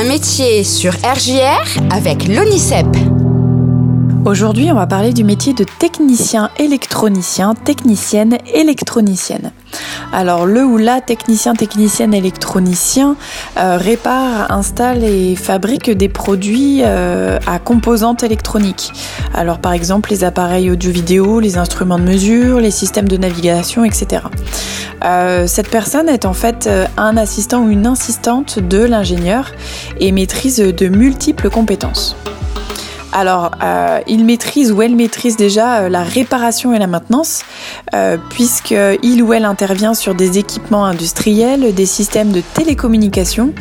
Un métier sur RJR avec l'ONICEP. Aujourd'hui, on va parler du métier de technicien électronicien, technicienne électronicienne. Alors le ou la technicien, technicienne, électronicien euh, répare, installe et fabrique des produits euh, à composantes électroniques. Alors par exemple les appareils audio-vidéo, les instruments de mesure, les systèmes de navigation, etc. Euh, cette personne est en fait un assistant ou une assistante de l'ingénieur et maîtrise de multiples compétences. Alors, euh, il maîtrise ou elle maîtrise déjà euh, la réparation et la maintenance, euh, puisqu'il ou elle intervient sur des équipements industriels, des systèmes de télécommunication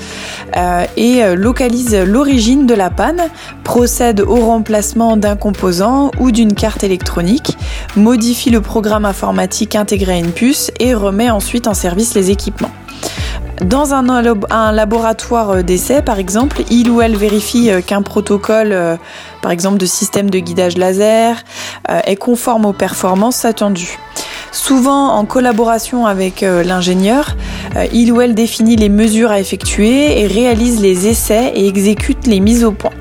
et localise l'origine de la panne, procède au remplacement d'un composant ou d'une carte électronique, modifie le programme informatique intégré à une puce et remet ensuite en service les équipements. Dans un, laboratoire d'essai, par exemple, il ou elle vérifie qu'un protocole, par exemple de système de guidage laser, est conforme aux performances attendues. Souvent en collaboration avec l'ingénieur, il ou elle définit les mesures à effectuer et réalise les essais et exécute les mises au point.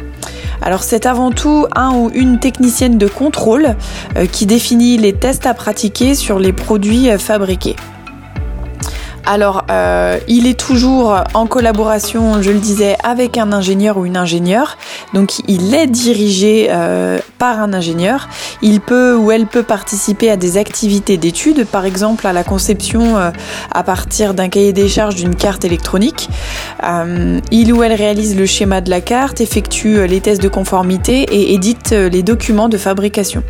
Alors c'est avant tout un ou une technicienne de contrôle qui définit les tests à pratiquer sur les produits fabriqués. Alors, euh, il est toujours en collaboration, je le disais, avec un ingénieur ou une ingénieure. Donc, il est dirigé euh, par un ingénieur. Il peut ou elle peut participer à des activités d'études, par exemple à la conception euh, à partir d'un cahier des charges d'une carte électronique. il ou elle réalise le schéma de la carte, effectue les tests de conformité et édite les documents de fabrication.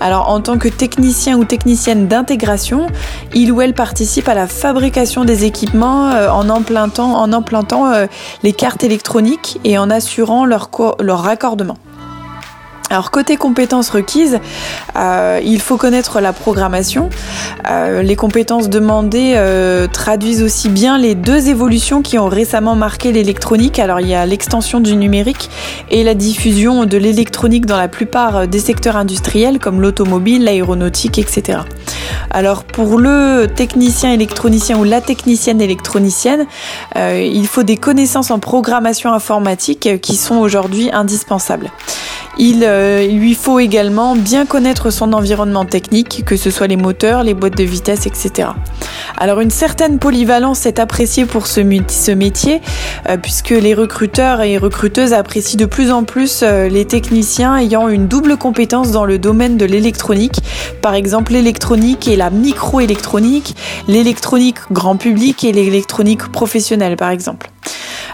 Alors en tant que technicien ou technicienne d'intégration, il ou elle participe à la fabrication des équipements euh, en implantant, en implantant euh, les cartes électroniques et en assurant leur, leur raccordement. Alors côté compétences requises, euh, il faut connaître la programmation. Euh, les compétences demandées euh, traduisent aussi bien les deux évolutions qui ont récemment marqué l'électronique. Alors il y a l'extension du numérique et la diffusion de l'électronique dans la plupart des secteurs industriels comme l'automobile, l'aéronautique, etc. Alors pour le technicien électronicien ou la technicienne électronicienne, il faut des connaissances en programmation informatique qui sont aujourd'hui indispensables. Euh, il, lui faut également bien connaître son environnement technique, que ce soit les moteurs, les boîtes de vitesse, etc. Alors une certaine polyvalence est appréciée pour ce, métier, euh, puisque les recruteurs et recruteuses apprécient de plus en plus euh, les techniciens ayant une double compétence dans le domaine de l'électronique, par exemple l'électronique et la microélectronique, l'électronique grand public et l'électronique professionnelle par exemple.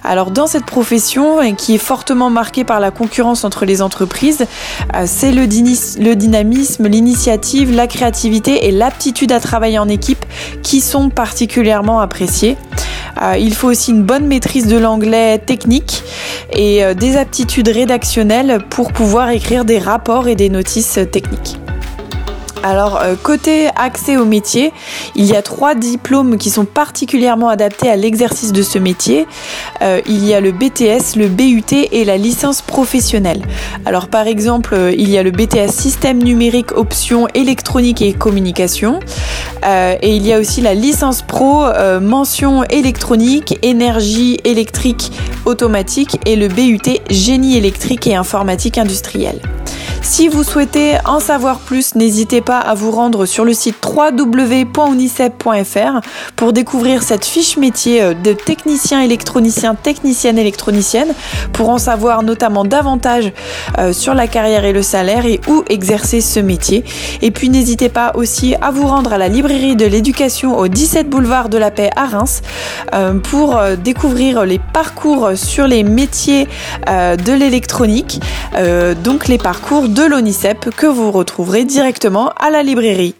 Alors dans cette profession, qui est fortement marquée par la concurrence entre les entreprises, euh, c'est le, dynamisme, l'initiative, la créativité et l'aptitude à travailler en équipe qui sont particulièrement appréciés. Euh, il faut aussi une bonne maîtrise de l'anglais technique et euh, des aptitudes rédactionnelles pour pouvoir écrire des rapports et des notices techniques. Alors euh, côté accès au métier, il y a trois diplômes qui sont particulièrement adaptés à l'exercice de ce métier. Euh, il y a le BTS, le BUT et la licence professionnelle. Alors par exemple, euh, il y a le BTS système numérique option électronique et communication. et il y a aussi la licence pro mention électronique, énergie électrique automatique et le BUT génie électrique et informatique industrielle. Si vous souhaitez en savoir plus, n'hésitez pas à vous rendre sur le site www.unicep.fr pour découvrir cette fiche métier euh, de technicien électronicien, technicienne électronicienne, pour en savoir notamment davantage euh, sur la carrière et le salaire et où exercer ce métier. Et puis n'hésitez pas aussi à vous rendre à la librairie de l'éducation au 17 boulevard de la Paix à Reims euh, pour découvrir les parcours sur les métiers de l'électronique, donc les parcours de l'ONICEP que vous retrouverez directement à la librairie.